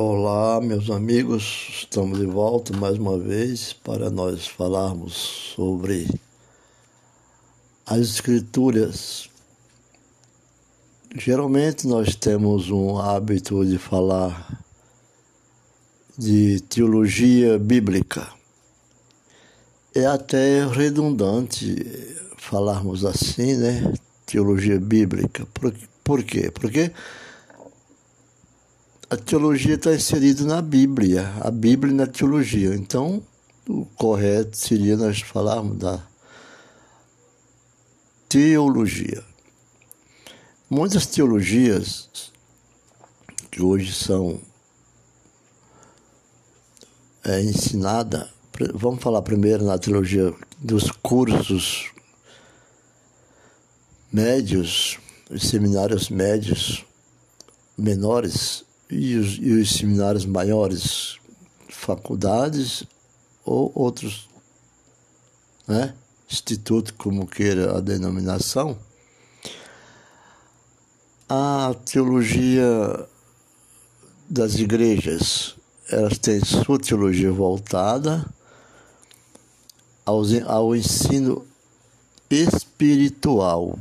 Olá, meus amigos, estamos de volta mais uma vez para nós falarmos sobre as Escrituras. Geralmente nós temos um hábito de falar de teologia bíblica. É até redundante falarmos assim, né? Teologia bíblica. Por, por quê? Porque a teologia está inserida na Bíblia, a Bíblia na teologia. Então, o correto seria nós falarmos da teologia. Muitas teologias que hoje são é, ensinadas, vamos falar primeiro na teologia dos cursos médios, os seminários médios menores, e os, e os seminários maiores, faculdades ou outros, né? instituto, como queira a denominação, a teologia das igrejas, elas têm sua teologia voltada ao, ao ensino espiritual.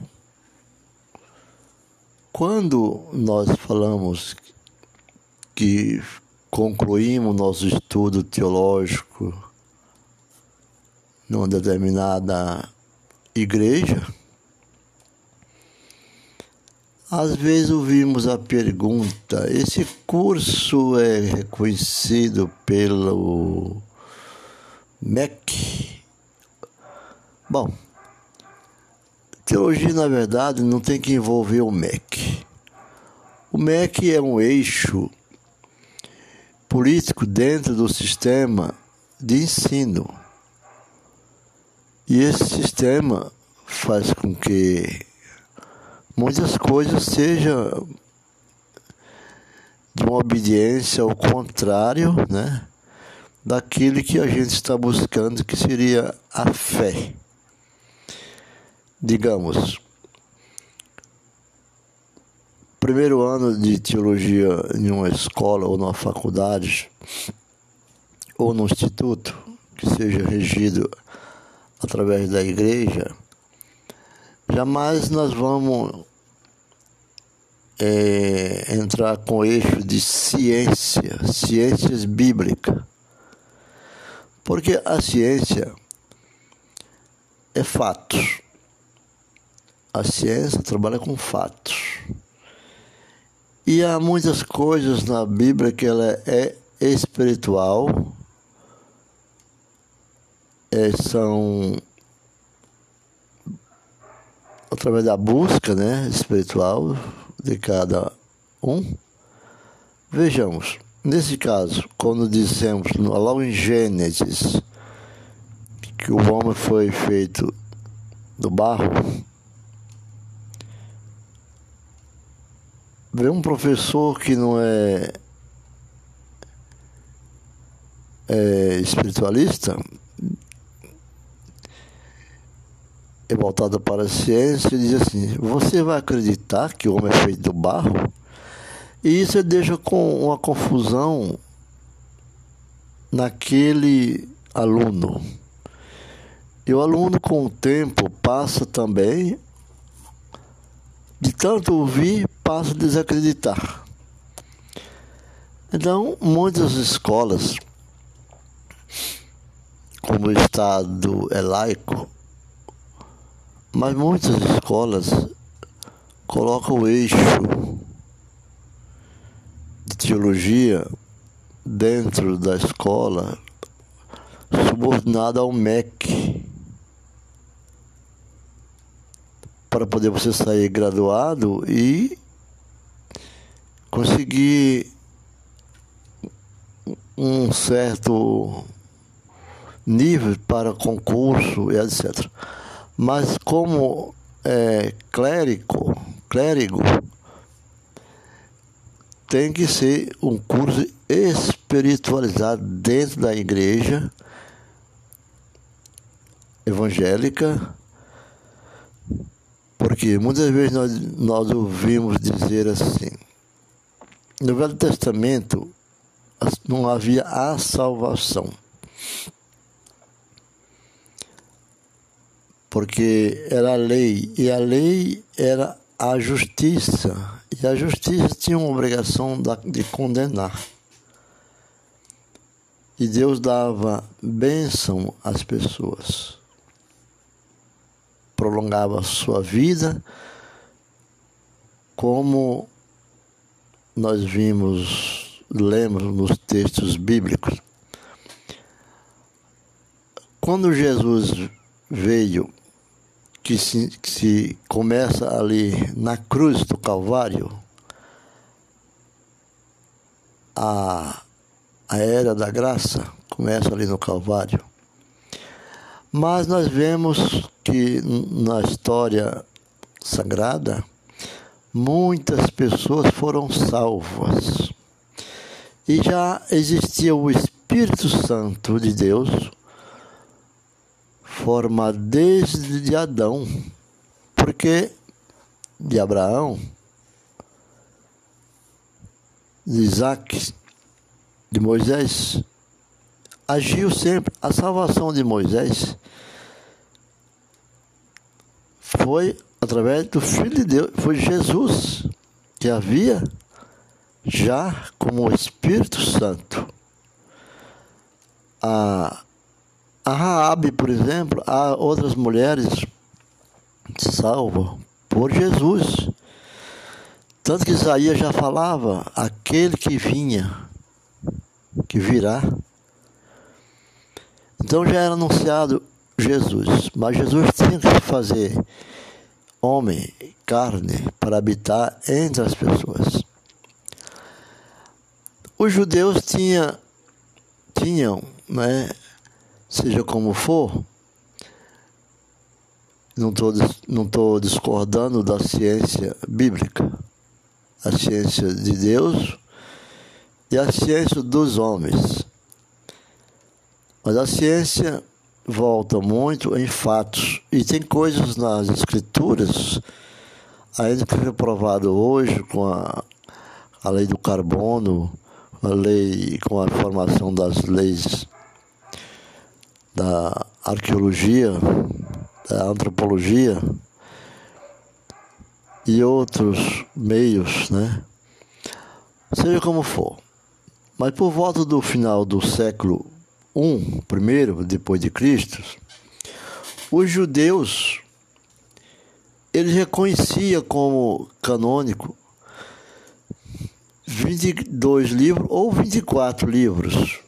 Quando nós falamos que concluímos nosso estudo teológico numa determinada igreja, às vezes ouvimos a pergunta: esse curso é reconhecido pelo MEC? Bom, teologia, na verdade, não tem que envolver o MEC. O MEC é um eixo político dentro do sistema de ensino. E esse sistema faz com que muitas coisas sejam de uma obediência ao contrário, né, daquilo que a gente está buscando, que seria a fé. Digamos, primeiro ano de teologia em uma escola ou numa faculdade ou no instituto que seja regido através da igreja, jamais nós vamos é, entrar com eixo de ciência, ciências bíblicas. Porque a ciência é fatos. A ciência trabalha com fatos. E há muitas coisas na Bíblia que ela é espiritual, é, são através da busca né, espiritual de cada um. Vejamos, nesse caso, quando dissemos logo em Gênesis que o homem foi feito do barro, ver um professor que não é, é espiritualista é voltado para a ciência e diz assim: você vai acreditar que o homem é feito do barro? E isso deixa com uma confusão naquele aluno. E o aluno, com o tempo, passa também de tanto ouvir, passa a desacreditar. Então, muitas escolas, como o Estado é laico, mas muitas escolas colocam o eixo de teologia dentro da escola subordinado ao MEC. para poder você sair graduado e conseguir um certo nível para concurso e etc. Mas como é, clérigo, clérigo tem que ser um curso espiritualizado dentro da igreja evangélica porque muitas vezes nós, nós ouvimos dizer assim: no Velho Testamento, não havia a salvação. Porque era a lei, e a lei era a justiça, e a justiça tinha uma obrigação de condenar. E Deus dava bênção às pessoas, prolongava a sua vida, como nós vimos, lemos nos textos bíblicos. Quando Jesus veio, que se, que se começa ali na cruz do Calvário, a, a era da graça começa ali no Calvário. Mas nós vemos que na história sagrada, muitas pessoas foram salvas. E já existia o Espírito Santo de Deus, formado desde Adão, porque de Abraão, de Isaac, de Moisés, agiu sempre. A salvação de Moisés foi através do Filho de Deus, foi Jesus que havia já como Espírito Santo. A, a por exemplo, há outras mulheres salvas por Jesus. Tanto que Isaías já falava, aquele que vinha, que virá. Então já era anunciado Jesus, mas Jesus tinha que fazer homem, carne, para habitar entre as pessoas. Os judeus tinha, tinham, né, seja como for, não estou não tô discordando da ciência bíblica, a ciência de Deus e a ciência dos homens. Mas a ciência volta muito em fatos. E tem coisas nas escrituras, ainda que foi provado hoje com a, a lei do carbono, a lei com a formação das leis da arqueologia, da antropologia e outros meios, né? Seja como for. Mas por volta do final do século I, primeiro depois de Cristo, os judeus eles reconheciam como canônico 22 livros ou 24 livros,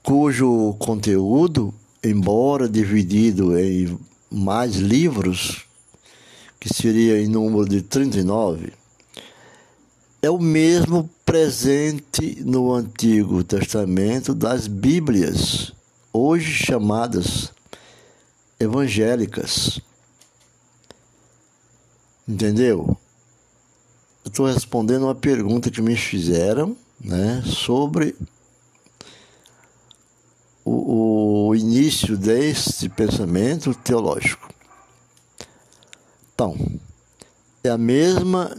cujo conteúdo, embora dividido em mais livros, que seria em número de 39, é o mesmo presente no Antigo Testamento das Bíblias, hoje chamadas evangélicas. Entendeu? Eu estou respondendo uma pergunta que me fizeram né, sobre o, o início desse pensamento teológico. Então, é a mesma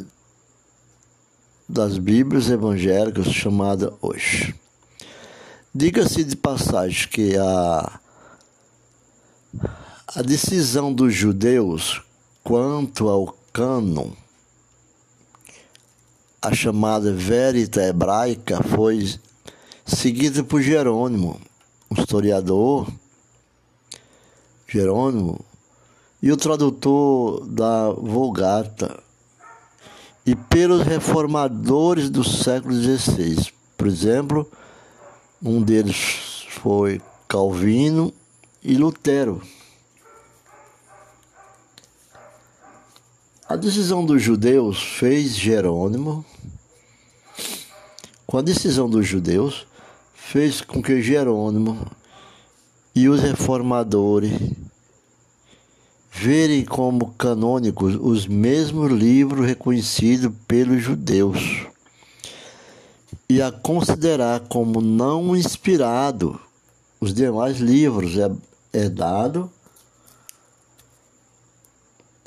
das Bíblias evangélicas chamada hoje. Diga-se de passagem que a, a decisão dos judeus quanto ao cânon, a chamada verita hebraica, foi seguida por Jerônimo, um historiador, Jerônimo, e o tradutor da Vulgata, e pelos reformadores do século XVI. Por exemplo, um deles foi Calvino e Lutero. A decisão dos judeus fez Jerônimo. Com a decisão dos judeus, fez com que Jerônimo e os reformadores verem como canônicos os mesmos livros reconhecidos pelos judeus e a considerar como não inspirado os demais livros. É, é dado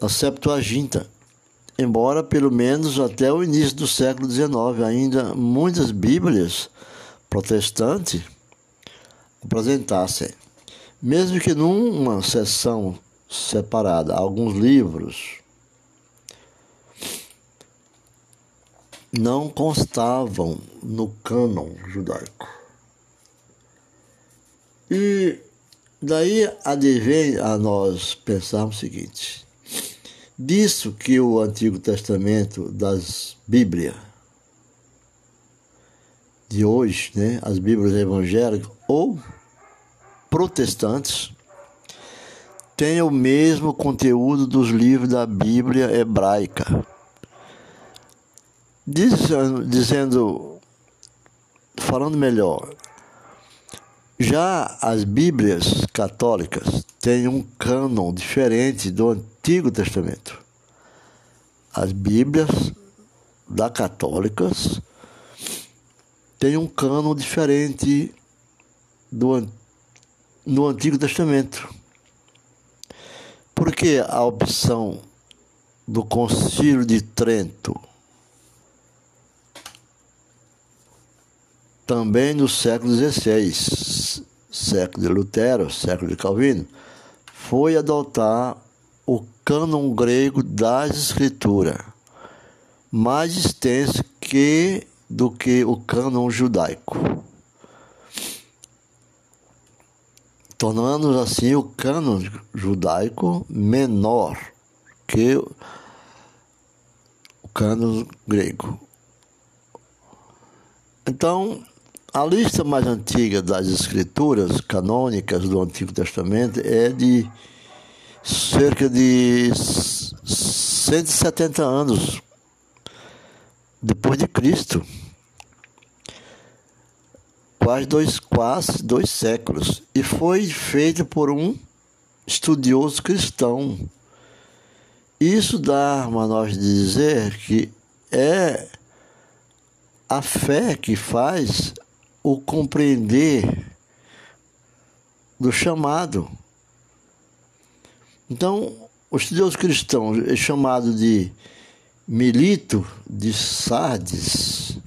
a Septuaginta, embora pelo menos até o início do século XIX ainda muitas Bíblias protestantes apresentassem, mesmo que numa seção separada, alguns livros não constavam no cânon judaico. E daí advém a nós pensarmos o seguinte: disso que o Antigo Testamento das Bíblias de hoje, né, as Bíblias evangélicas ou protestantes, têm o mesmo conteúdo dos livros da Bíblia hebraica. Dizendo, falando melhor, já as Bíblias católicas têm um cânon diferente do Antigo Testamento. As Bíblias da católicas têm um cânon diferente do no Antigo Testamento. Porque a opção do Concílio de Trento também no século XVI, século de Lutero, século de Calvino, foi adotar o cânon grego das escrituras, mais extenso que do que o cânon judaico, tornando assim o cânon judaico menor que o cânon grego. Então, a lista mais antiga das escrituras canônicas do Antigo Testamento é de cerca de 170 anos depois de Cristo. Quase dois, quase dois séculos. E foi feita por um estudioso cristão. Isso dá a nós dizer que é a fé que faz o compreender do chamado. Então, o estudioso cristão é chamado de Milito de Sardes,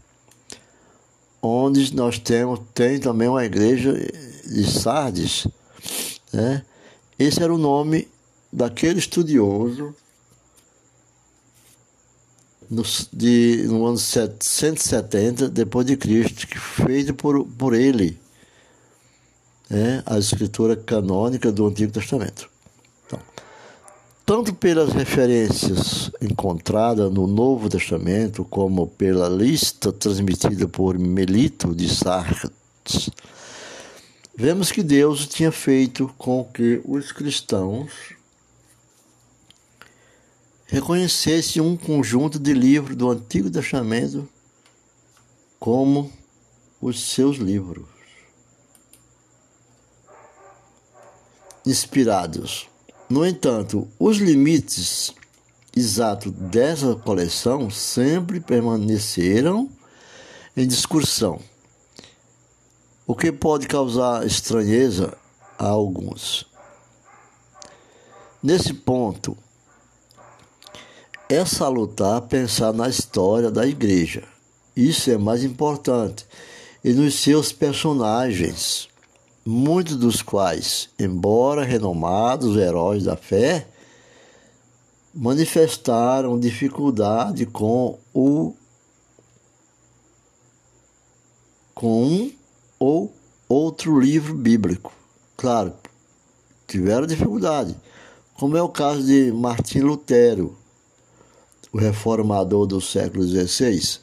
onde nós temos tem também uma igreja de Sardes, né? Esse era o nome daquele estudioso no, de, no ano 170 depois de Cristo, que feito por, por ele né, a escritura canônica do Antigo Testamento. Tanto pelas referências encontradas no Novo Testamento, como pela lista transmitida por Melito de Sardes, vemos que Deus tinha feito com que os cristãos reconhecesse um conjunto de livros do Antigo Testamento como os seus livros, inspirados. No entanto, os limites exatos dessa coleção sempre permaneceram em discussão, o que pode causar estranheza a alguns. Nesse ponto, é salutar pensar na história da igreja. Isso é mais importante. E nos seus personagens, muitos dos quais, embora renomados heróis da fé, manifestaram dificuldade com o com um ou outro livro bíblico. Claro, tiveram dificuldade, como é o caso de Martim Lutero, o reformador do século XVI.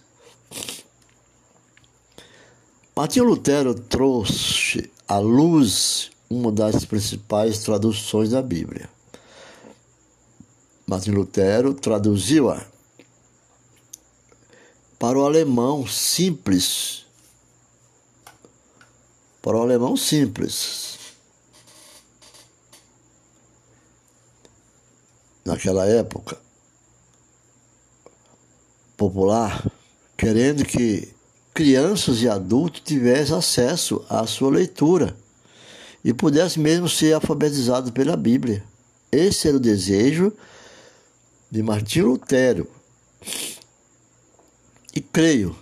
Martinho Lutero trouxe à luz uma das principais traduções da Bíblia. Martinho Lutero traduziu-a para o alemão simples. Para o alemão simples. Naquela época, popular, querendo que crianças e adultos tivessem acesso à sua leitura e pudessem mesmo ser alfabetizados pela Bíblia. Esse era o desejo de Martim Lutero E creio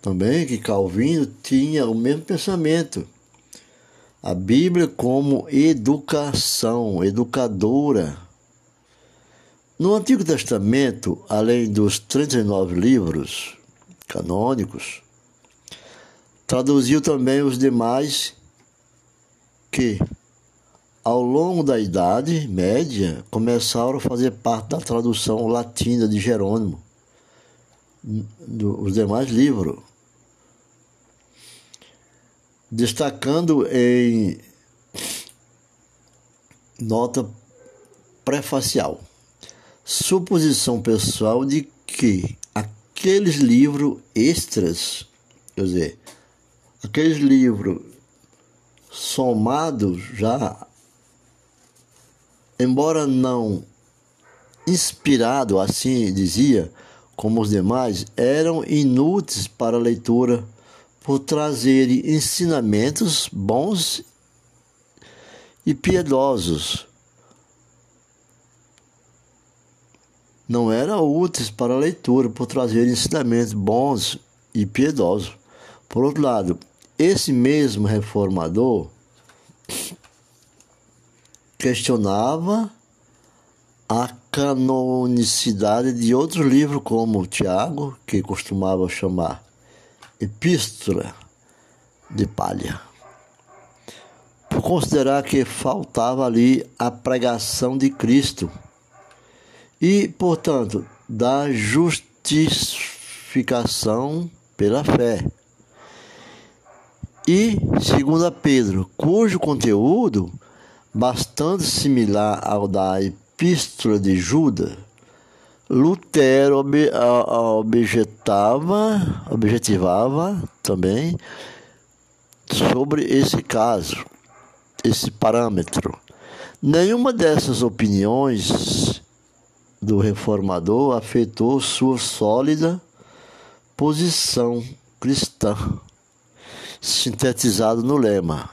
também que Calvino tinha o mesmo pensamento. A Bíblia como educação, educadora. No Antigo Testamento, além dos 39 livros canônicos, traduziu também os demais que, ao longo da Idade Média, começaram a fazer parte da tradução latina de Jerônimo, dos demais livros, destacando em nota prefacial suposição pessoal de que aqueles livros extras, quer dizer, aqueles livros somados já, embora não inspirado, assim dizia, como os demais, eram inúteis para a leitura por trazerem ensinamentos bons e piedosos. Não eram úteis para a leitura por trazerem ensinamentos bons e piedosos. Por outro lado, esse mesmo reformador questionava a canonicidade de outros livros, como Tiago, que costumava chamar Epístola de Palha, por considerar que faltava ali a pregação de Cristo e, portanto, da justificação pela fé. E, segundo Pedro, cujo conteúdo, bastante similar ao da Epístola de Judas, Lutero ob, objetava, objetivava também sobre esse caso, esse parâmetro. Nenhuma dessas opiniões do reformador afetou sua sólida posição cristã sintetizado no lema,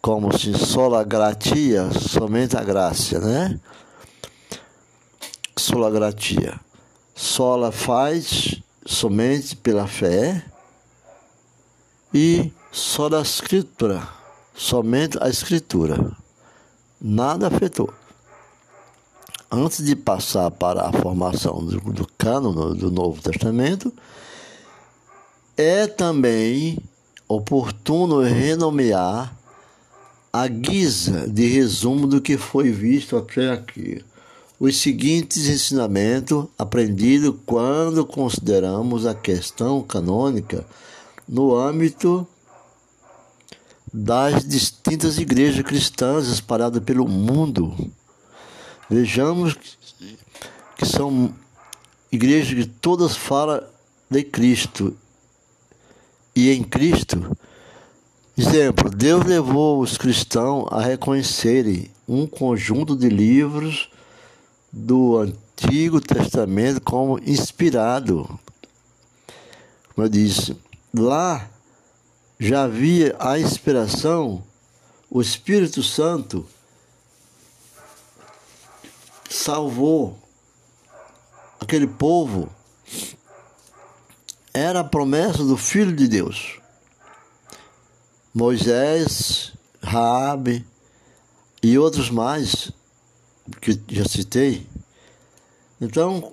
como se sola gratia, somente a graça, né? Sola gratia. Sola faz somente pela fé e só da escritura, somente a escritura. Nada afetou. Antes de passar para a formação do, do cânone do Novo Testamento, é também oportuno renomear a guisa de resumo do que foi visto até aqui. Os seguintes ensinamentos aprendidos quando consideramos a questão canônica no âmbito das distintas igrejas cristãs espalhadas pelo mundo. Vejamos que são igrejas que todas falam de Cristo e em Cristo. Exemplo, Deus levou os cristãos a reconhecerem um conjunto de livros do Antigo Testamento como inspirado. Como eu disse, lá já havia a inspiração, o Espírito Santo salvou aquele povo era a promessa do Filho de Deus. Moisés, Raabe e outros mais que já citei. Então,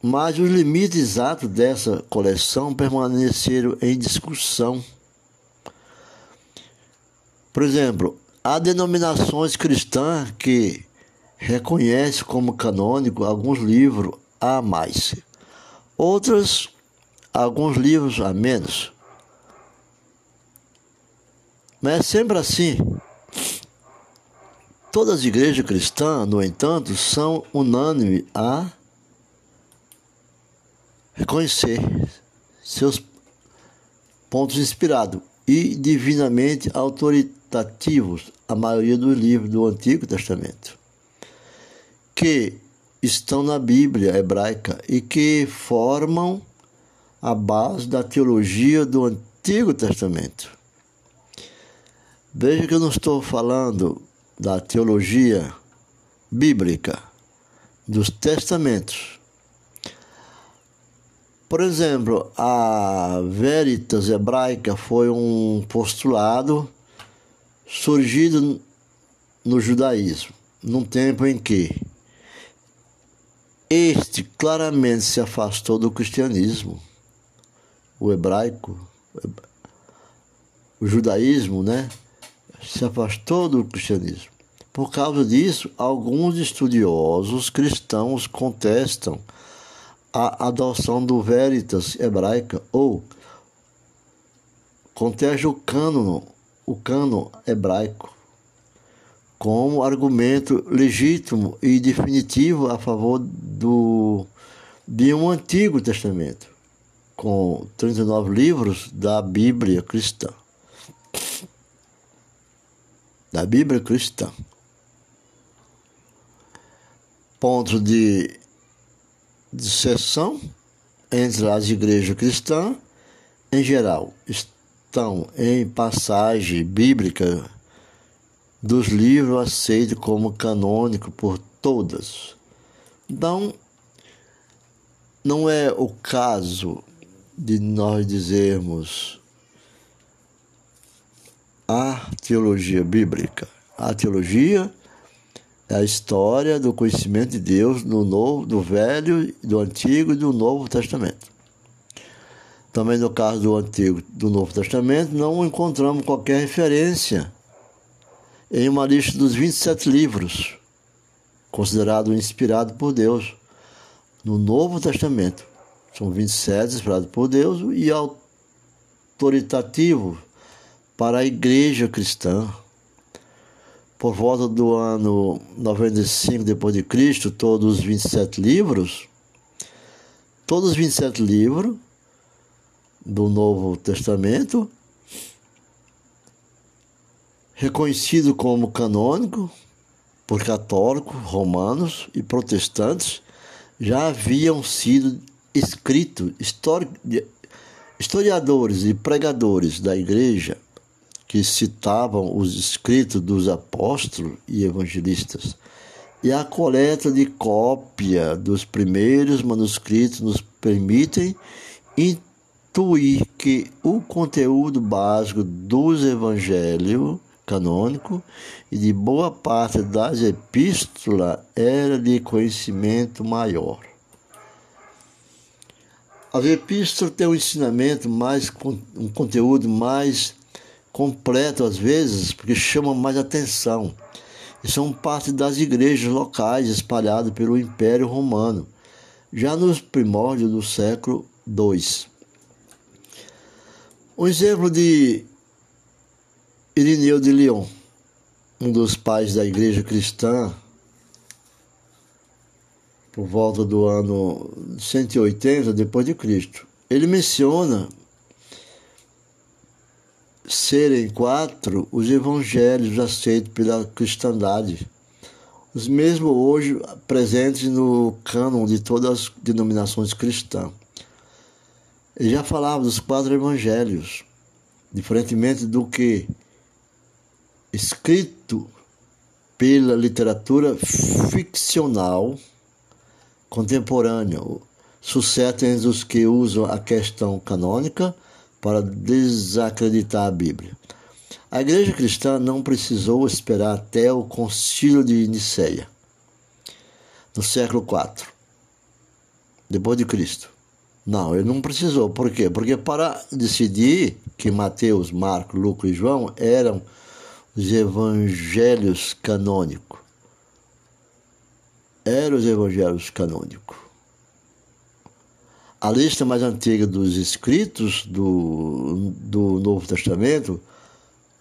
mas os limites exatos dessa coleção permaneceram em discussão. Por exemplo, há denominações cristãs que reconhecem como canônico alguns livros a mais. Outras alguns livros a menos. Mas é sempre assim. Todas as igrejas cristãs, no entanto, são unânimes a reconhecer seus pontos inspirados e divinamente autoritativos, a maioria dos livros do Antigo Testamento, que estão na Bíblia hebraica e que formam a base da teologia do Antigo Testamento. Veja que eu não estou falando da teologia bíblica, dos testamentos. Por exemplo, a Veritas hebraica foi um postulado surgido no judaísmo, num tempo em que este claramente se afastou do cristianismo, o hebraico, o judaísmo, né? Se afastou do cristianismo. Por causa disso, alguns estudiosos cristãos contestam a adoção do veritas hebraica ou contestam o cânon, o cânon hebraico como argumento legítimo e definitivo a favor do, de um Antigo Testamento, com 39 livros da Bíblia cristã. Da Bíblia cristã. Pontos de disseção entre as igrejas cristãs, em geral, estão em passagem bíblica dos livros aceitos como canônico por todas. Então, não é o caso de nós dizermos a teologia bíblica. A teologia é a história do conhecimento de Deus no novo, do Velho, do Antigo e do Novo Testamento. Também no caso do Antigo, do Novo Testamento, não encontramos qualquer referência em uma lista dos 27 livros, considerado inspirado por Deus, no Novo Testamento. São 27 inspirados por Deus e autoritativo para a igreja cristã. Por volta do ano 95 depois de Cristo, todos os 27 livros, todos os 27 livros do Novo Testamento reconhecido como canônico por católicos, romanos e protestantes, já haviam sido escritos historiadores e pregadores da igreja que citavam os escritos dos apóstolos e evangelistas. E a coleta de cópia dos primeiros manuscritos nos permitem intuir que o conteúdo básico dos evangelhos canônico e de boa parte das epístolas era de conhecimento maior. As epístolas têm um ensinamento mais, um conteúdo mais completo às vezes, porque chamam mais atenção. E são parte das igrejas locais espalhadas pelo Império Romano, já nos primórdios do século II. Um exemplo de Irineu de Lyon, um dos pais da igreja cristã, por volta do ano 180 depois de Cristo. Ele menciona serem quatro os evangelhos aceitos pela cristandade, os mesmos hoje presentes no cânon de todas as denominações cristãs. Ele já falava dos quatro evangelhos, diferentemente do que escrito pela literatura ficcional contemporânea, sucesso entre os que usam a questão canônica para desacreditar a Bíblia. A igreja cristã não precisou esperar até o concílio de Nicéia, no século IV, depois de Cristo. Não, ele não precisou. Por quê? Porque para decidir que Mateus, Marcos, Lucas e João eram os evangelhos canônicos. Eram os evangelhos canônicos. A lista mais antiga dos escritos do, do Novo Testamento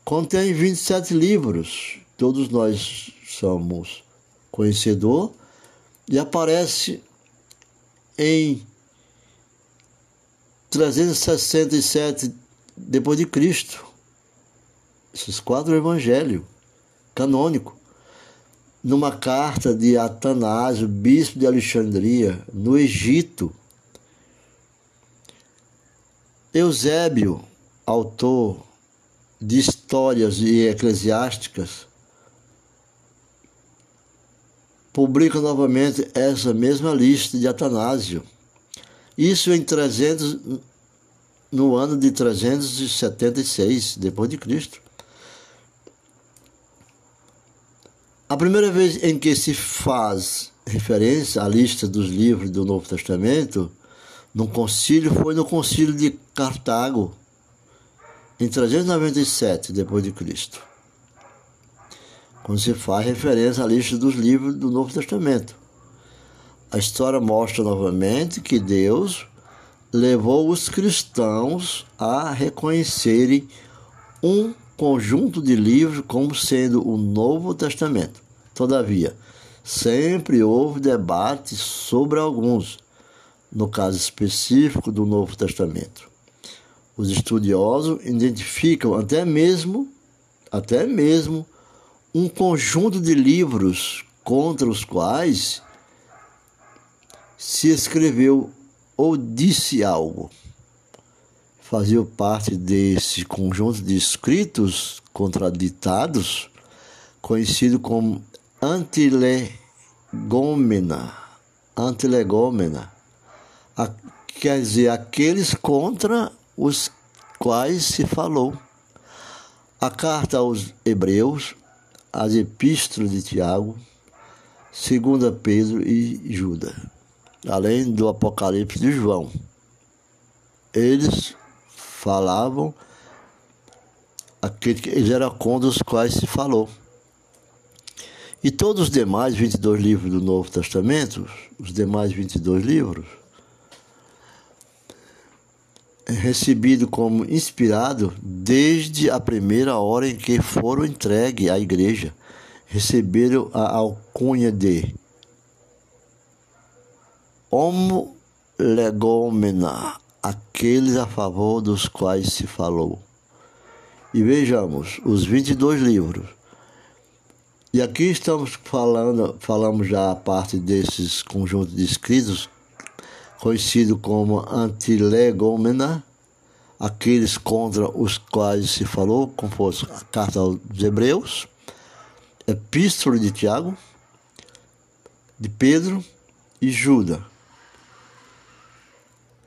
contém 27 livros. Todos nós somos conhecedor e aparece em 367 depois de Cristo esses quatro evangelhos canônico numa carta de Atanásio, bispo de Alexandria, no Egito. Eusébio, autor de histórias e eclesiásticas, publica novamente essa mesma lista de Atanásio Isso em 300, no ano de 376 depois de Cristo. A primeira vez em que se faz referência à lista dos livros do Novo Testamento no concílio foi no concílio de Cartago em 397 depois de Cristo. Quando se faz referência à lista dos livros do Novo Testamento. A história mostra novamente que Deus levou os cristãos a reconhecerem um conjunto de livros como sendo o Novo Testamento. Todavia, sempre houve debate sobre alguns, no caso específico do Novo Testamento. Os estudiosos identificam até mesmo, até mesmo um conjunto de livros contra os quais se escreveu ou disse algo. Fazia parte desse conjunto de escritos contraditados, conhecido como antilegômena. Antilegômena. A, quer dizer, aqueles contra os quais se falou. A carta aos Hebreus, as epístolas de Tiago, segunda Pedro e Judas além do Apocalipse de João. Eles falavam aquele que eram contra os quais se falou. E todos os demais 22 livros do Novo Testamento, os demais 22 livros, é recebido como inspirado desde a primeira hora em que foram entregues à igreja, receberam a alcunha de Homo legomena, aqueles a favor dos quais se falou. E vejamos os 22 livros. E aqui estamos falando, falamos já a parte desses conjuntos de escritos, conhecido como antilegomena, aqueles contra os quais se falou, como fosse a carta aos Hebreus, Epístola de Tiago, de Pedro e Judas.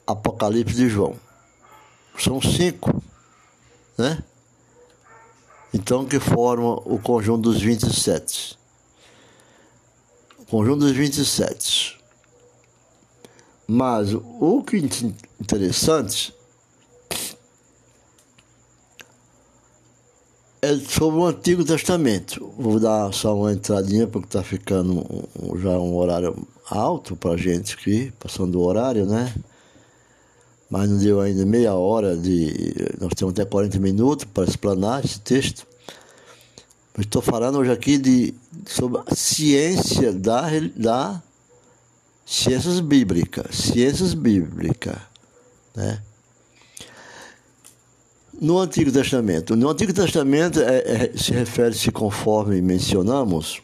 Apocalipse de João. São cinco, né? Então, que formam o conjunto dos 27. O conjunto dos 27. Mas o que é interessante é sobre o Antigo Testamento. Vou dar só uma entradinha, porque está ficando já um horário alto para gente aqui, passando o horário, né? Mas não deu ainda meia hora de. Nós temos até 40 minutos para explanar esse texto. Mas estou falando hoje aqui de, sobre a ciência da, da ciências bíblicas. Ciências bíblicas. Né? No Antigo Testamento. No Antigo Testamento é, é, se refere-se, conforme mencionamos,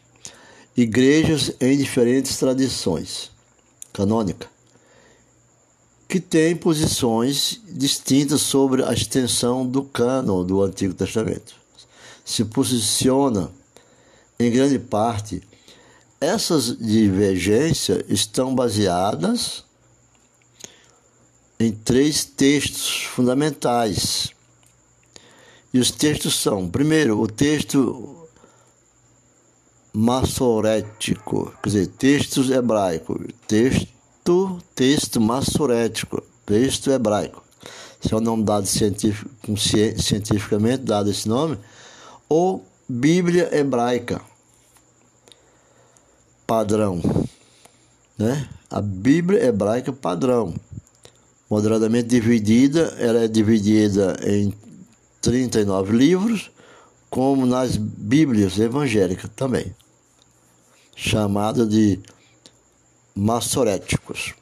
igrejas em diferentes tradições canônicas que tem posições distintas sobre a extensão do cânon do Antigo Testamento. Se posiciona, em grande parte, essas divergências estão baseadas em três textos fundamentais. E os textos são, primeiro, o texto massorético, quer dizer, textos hebraicos, texto texto, texto massorético, texto hebraico. Esse é o nome dado cientificamente dado esse nome, ou Bíblia hebraica padrão, né? A Bíblia hebraica padrão, moderadamente dividida, ela é dividida em 39 livros, como nas Bíblias evangélicas também, chamada de massoréticos.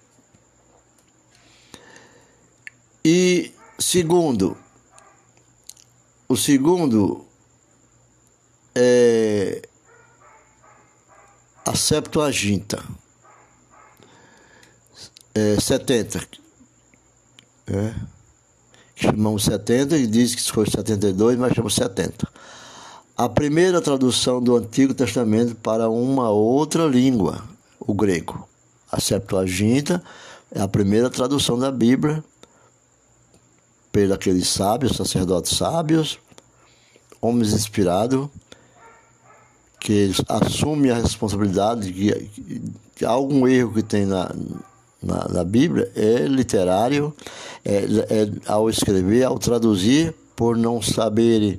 E segundo, o segundo é a Septuaginta, é 70, é, chamamos 70 e diz que foi 72, mas chamamos 70. A primeira tradução do Antigo Testamento para uma outra língua, o grego. A Septuaginta É a primeira tradução da Bíblia. Pelos aqueles sábios, sacerdotes sábios, homens inspirados, que assumem a responsabilidade de que algum erro que tem na, na, na Bíblia é literário, é, é, ao escrever, ao traduzir, por não saberem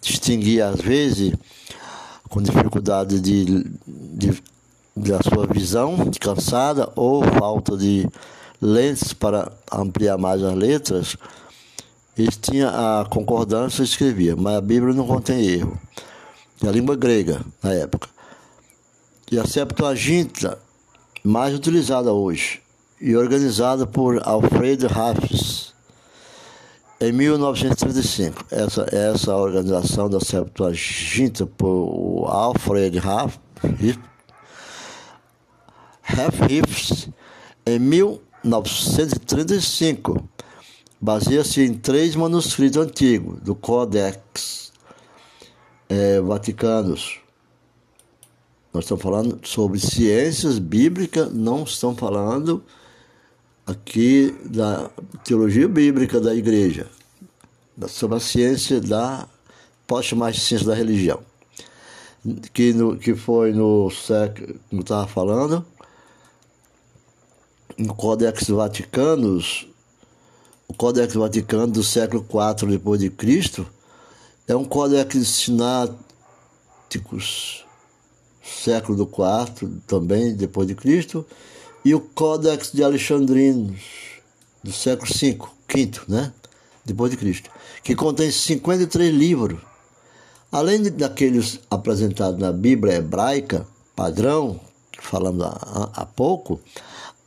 distinguir, às vezes, com dificuldade de, de, da sua visão cansada ou falta de lentes para ampliar mais as letras, eles tinham a concordância e escrevia, mas a Bíblia não contém erro. E a língua grega, na época. E a Septuaginta, mais utilizada hoje, e organizada por Alfred Raffles, em 1935. Essa, essa organização da Septuaginta por Alfred Raffles, em 1935, baseia-se em três manuscritos antigos do Codex é, Vaticanos. Nós estamos falando sobre ciências bíblicas, não estamos falando aqui da teologia bíblica da igreja, sobre a ciência da, pode chamar de ciência da religião, que, no, que foi no século, como estava falando, no Codex Vaticanos, o Codex Vaticano do século IV depois de Cristo, é um Codex sináticos, século IV também depois de Cristo, e o Códex de Alexandrinos, do século V, V, né? Depois de Cristo, que contém 53 livros. Além daqueles apresentados na Bíblia hebraica, padrão, que falamos há pouco,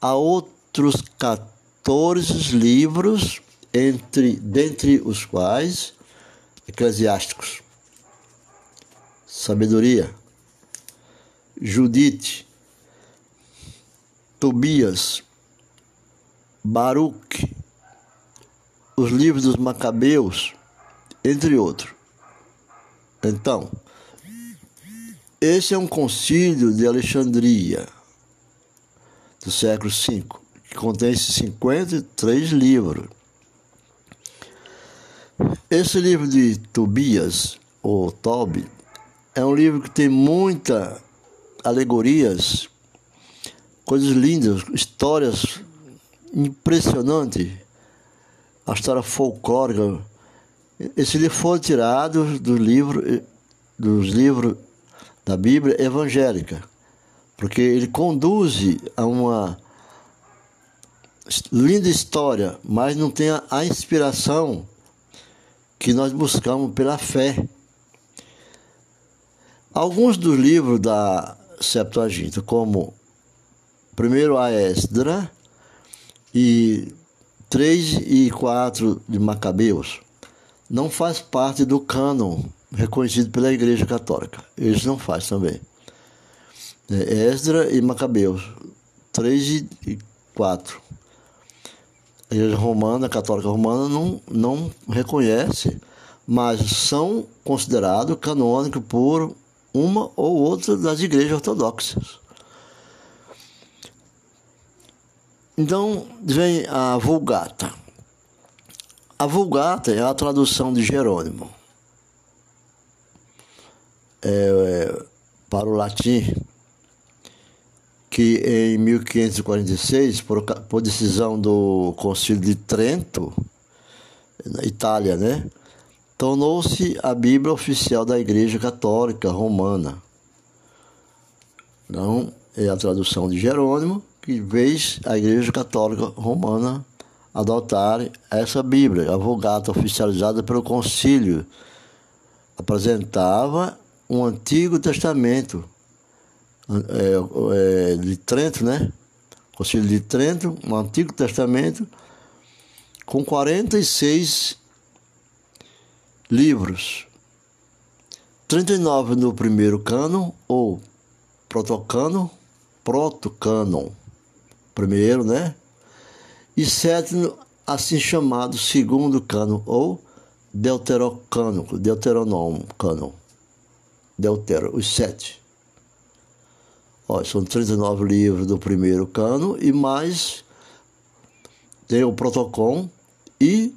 há outros 14 livros, entre, dentre os quais eclesiásticos, sabedoria, Judite, Tobias, Baruch, os livros dos Macabeus, entre outros. Então, esse é um concílio de Alexandria, do século V, que contém 53 livros. Esse livro de Tobias, ou Tobi, é um livro que tem muitas alegorias coisas lindas, histórias impressionantes, a história folclórica. Esse livro foi tirado do livro, dos livros da Bíblia evangélica, porque ele conduz a uma linda história, mas não tem a inspiração que nós buscamos pela fé. Alguns dos livros da Septuaginta, como primeiro a Esdra e 3 e 4 de Macabeus não faz parte do cânon reconhecido pela Igreja Católica. Eles não faz também. É Esdra e Macabeus, 3 e 4. A Igreja Romana, a Católica Romana, não, não reconhece, mas são considerados canônicos por uma ou outra das igrejas ortodoxas. Então vem a Vulgata. A Vulgata é a tradução de Jerônimo é, é, para o latim, que em 1546, por, por decisão do Concílio de Trento, na Itália, né, tornou-se a Bíblia oficial da Igreja Católica Romana. Então, é a tradução de Jerônimo que fez a Igreja Católica Romana adotar essa Bíblia, a Vulgata oficializada pelo Concílio. Apresentava um Antigo Testamento é, é, de Trento, né? Concílio de Trento, um Antigo Testamento com 46 livros. 39 no primeiro cânon ou protocano, protocânon primeiro, né? E sétimo, assim chamado segundo cano, ou deuterocânico, deuteronômio, cânon. Deutero, os sete. Ó, são 39 livros do primeiro cano e mais tem o protocolo e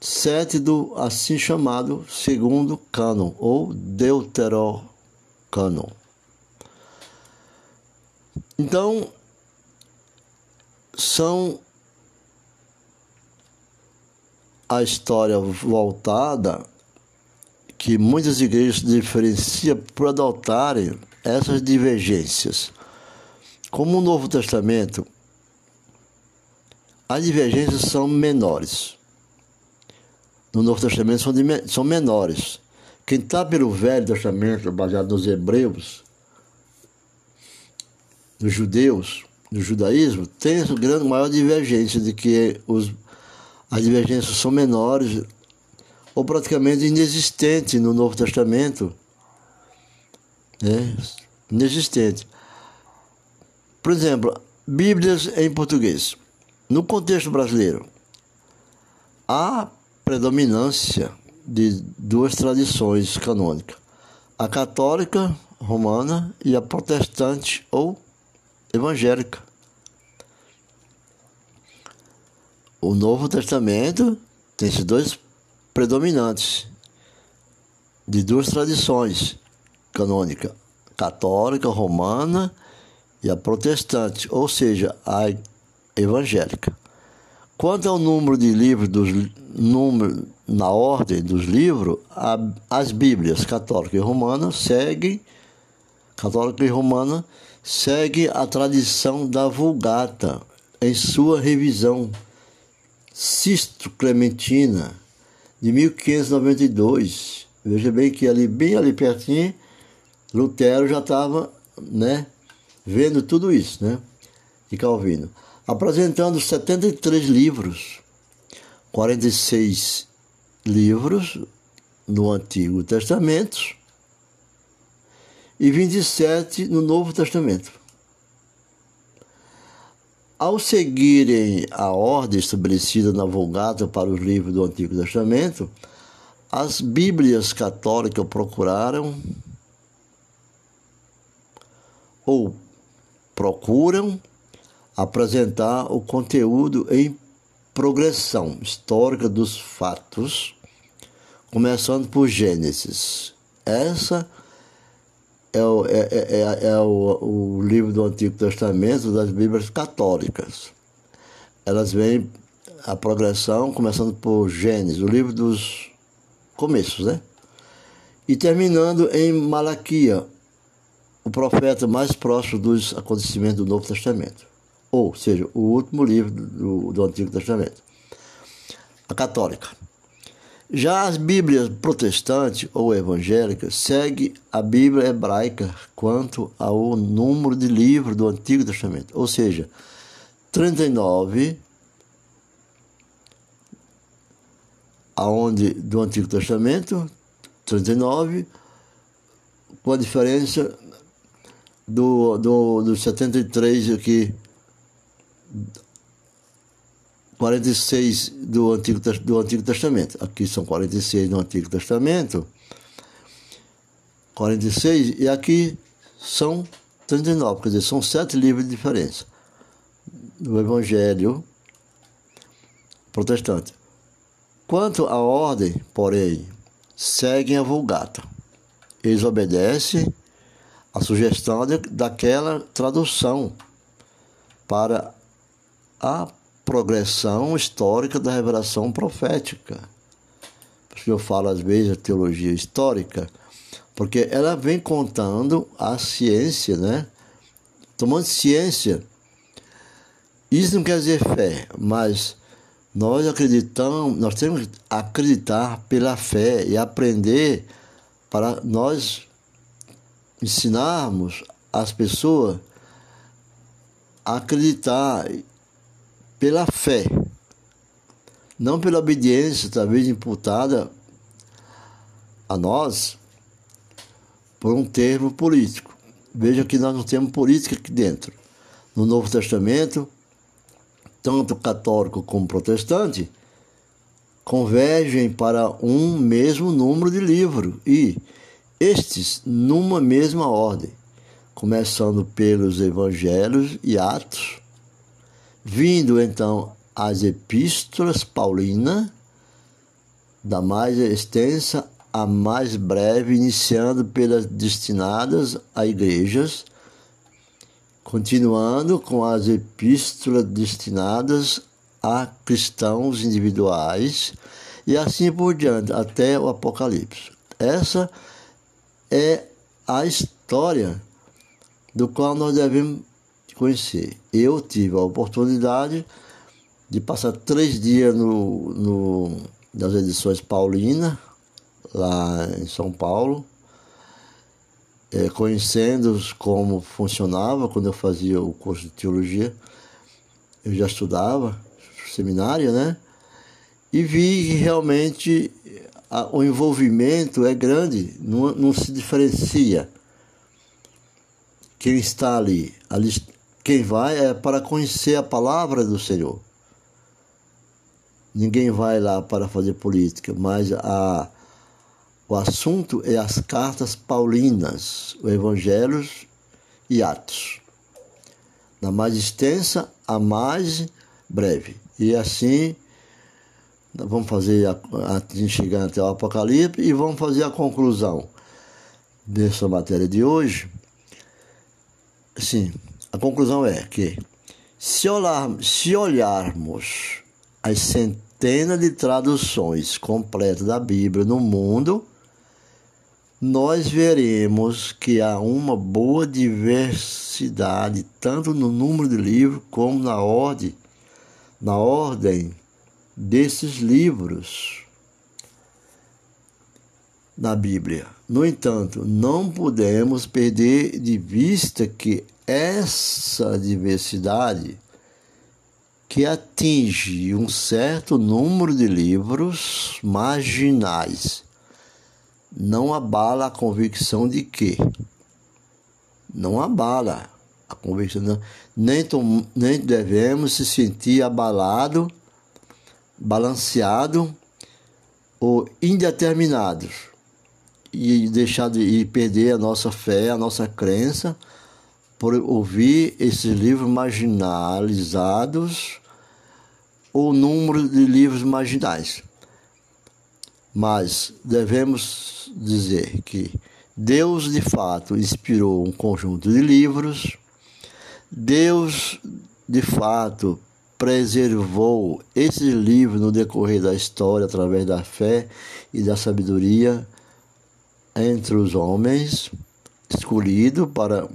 sete do assim chamado segundo cânon ou deuterocânon. Então, são a história voltada que muitas igrejas diferenciam por adotarem essas divergências. Como o Novo Testamento, as divergências são menores. No Novo Testamento são, de, são menores. Quem está pelo Velho Testamento, baseado nos hebreus, nos judeus, no judaísmo, tem essa grande maior divergência de que os, as divergências são menores ou praticamente inexistentes no Novo Testamento. Né? Inexistente. Por exemplo, Bíblias em português. No contexto brasileiro, há predominância de duas tradições canônicas: a católica romana e a protestante ou evangélica. O Novo Testamento tem esses dois predominantes de duas tradições canônicas, católica, romana e a protestante, ou seja, a evangélica. Quanto ao número de livros, dos, número, na ordem dos livros, a, as Bíblias católica e romana seguem, católica e romana segue a tradição da Vulgata em sua revisão Sisto Clementina de 1592. Veja bem que ali bem ali pertinho Lutero já estava, né, vendo tudo isso, né, de Calvino, apresentando 73 livros, 46 livros no Antigo Testamento e 27 no Novo Testamento. Ao seguirem a ordem estabelecida na Vulgata para os livros do Antigo Testamento, as Bíblias católicas procuraram ou procuram apresentar o conteúdo em progressão histórica dos fatos, começando por Gênesis. Essa é o, é, é, é, é o, o livro do Antigo Testamento das Bíblias católicas. Elas vêm a progressão começando por Gênesis, o livro dos começos, né? E terminando em Malaquia, o profeta mais próximo dos acontecimentos do Novo Testamento. Ou seja, o último livro do, do Antigo Testamento. A católica. Já as Bíblias protestantes ou evangélicas seguem a Bíblia hebraica quanto ao número de livros do Antigo Testamento, ou seja, 39 aonde do Antigo Testamento, 39, com a diferença do, do, do 73 aqui 46 do Antigo, do Antigo Testamento. Aqui são 46 do Antigo Testamento. 46 e aqui são 39, quer dizer, são sete livros de diferença do Evangelho protestante. Quanto à ordem, porém, seguem a Vulgata. Eles obedecem a sugestão de, daquela tradução para a progressão histórica da revelação profética. Por isso eu falo às vezes a teologia histórica, porque ela vem contando a ciência, né? Tomando ciência. Isso não quer dizer fé, mas nós acreditamos, nós temos que acreditar pela fé e aprender para nós ensinarmos as pessoas a acreditar pela fé, não pela obediência, talvez imputada a nós por um termo político. Veja que nós não temos política aqui dentro. No Novo Testamento, tanto católico como protestante, convergem para um mesmo número de livros e estes numa mesma ordem, começando pelos evangelhos e atos Vindo então as epístolas paulinas, da mais extensa a mais breve, iniciando pelas destinadas a igrejas, continuando com as epístolas destinadas a cristãos individuais e assim por diante, até o Apocalipse. Essa é a história do qual nós devemos conhecer. Eu tive a oportunidade de passar três dias no, no, nas edições Paulina, lá em São Paulo, é, conhecendo como funcionava quando eu fazia o curso de teologia. Eu já estudava seminário, né? E vi que realmente a, o envolvimento é grande, não, não se diferencia quem está ali. ali. Quem vai é para conhecer a palavra do Senhor. Ninguém vai lá para fazer política, mas a, o assunto é as cartas paulinas, o Evangelhos e Atos. Na mais extensa, a mais breve. E assim, vamos fazer, a, a, chegar até o Apocalipse e vamos fazer a conclusão dessa matéria de hoje. Sim, a conclusão é que se, olhar, se olharmos as centenas de traduções completas da Bíblia no mundo, nós veremos que há uma boa diversidade, tanto no número de livros como na ordem na ordem desses livros na Bíblia. No entanto, não podemos perder de vista que essa diversidade que atinge um certo número de livros marginais. Não abala a convicção de que não abala a convicção nem, tom, nem devemos se sentir abalado, balanceado ou indeterminados e deixar de e perder a nossa fé, a nossa crença por ouvir esses livros marginalizados ou número de livros marginais. Mas devemos dizer que Deus de fato inspirou um conjunto de livros Deus, de fato, preservou esse livro no decorrer da história através da fé e da sabedoria entre os homens, escolhido para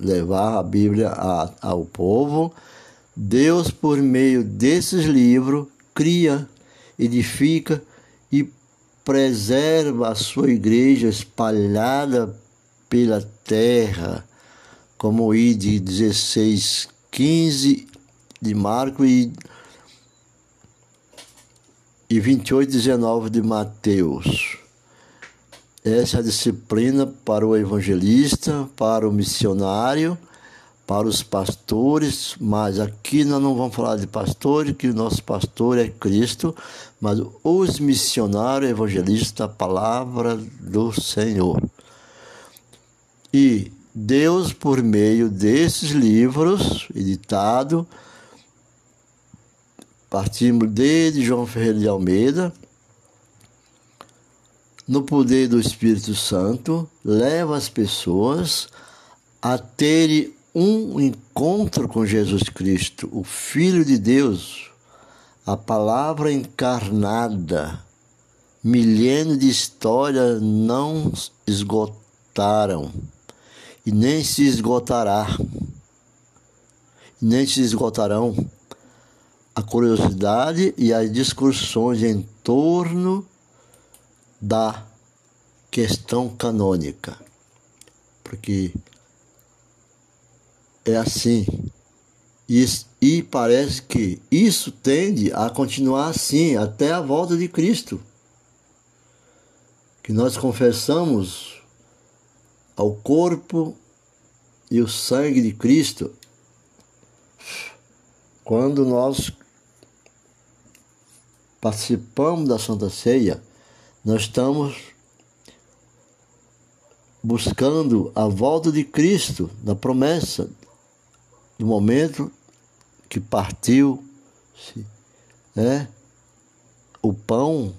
levar a Bíblia a, ao povo. Deus, por meio desses livros, cria, edifica e preserva a sua igreja espalhada pela terra como o ID 16, 15 de Marco e, e 28, 19 de Mateus. Essa é a disciplina para o evangelista, para o missionário, para os pastores, mas aqui nós não vamos falar de pastores, que o nosso pastor é Cristo, mas os missionários evangelistas, a palavra do Senhor. E Deus, por meio desses livros editados, partimos desde João Ferreira de Almeida, no poder do Espírito Santo, leva as pessoas a terem um encontro com Jesus Cristo, o Filho de Deus, a palavra encarnada. Milênios de história não esgotaram e nem se esgotará, nem se esgotarão a curiosidade e as discussões em torno da questão canônica. Porque é assim. E, e parece que isso tende a continuar assim até a volta de Cristo. Que nós confessamos ao corpo e o sangue de Cristo, quando nós participamos da Santa Ceia, nós estamos buscando a volta de Cristo, da promessa, do momento que partiu né, o pão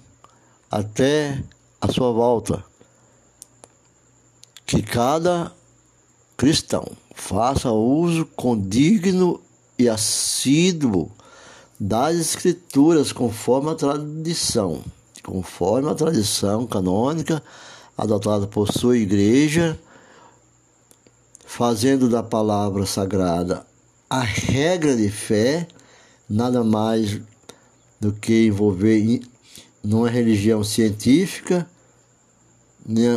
até a sua volta. Que cada cristão faça uso condigno e assíduo das escrituras conforme a tradição, conforme a tradição canônica adotada por sua igreja, fazendo da palavra sagrada a regra de fé, nada mais do que envolver numa religião científica,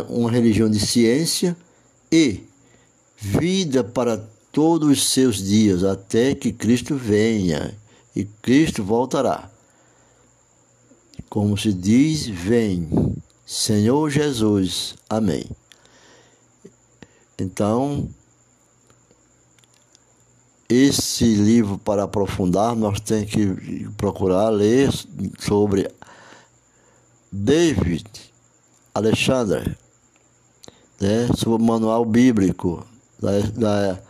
uma religião de ciência e vida para todos os seus dias, até que Cristo venha e Cristo voltará. Como se diz, vem, Senhor Jesus. Amém. Então, esse livro para aprofundar, nós temos que procurar ler sobre David Alexander, né, sobre o manual bíblico da, da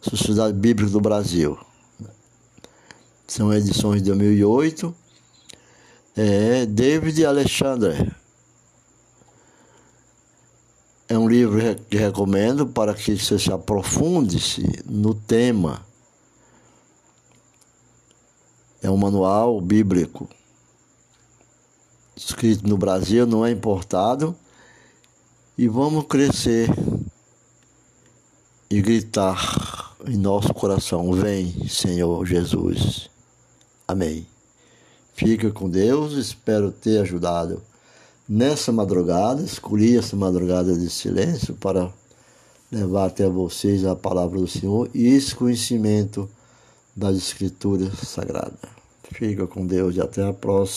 Sociedade Bíblica do Brasil. São edições de 2008. É, David Alexander. É um livro que recomendo para que você se aprofunde-se no tema. É um manual bíblico escrito no Brasil, não é importado. E vamos crescer e gritar em nosso coração: Vem, Senhor Jesus. Amém. Fica com Deus, espero ter ajudado nessa madrugada. Escolhi essa madrugada de silêncio para levar até vocês a palavra do Senhor e esse conhecimento das Escrituras Sagradas. Fica com Deus e até a próxima.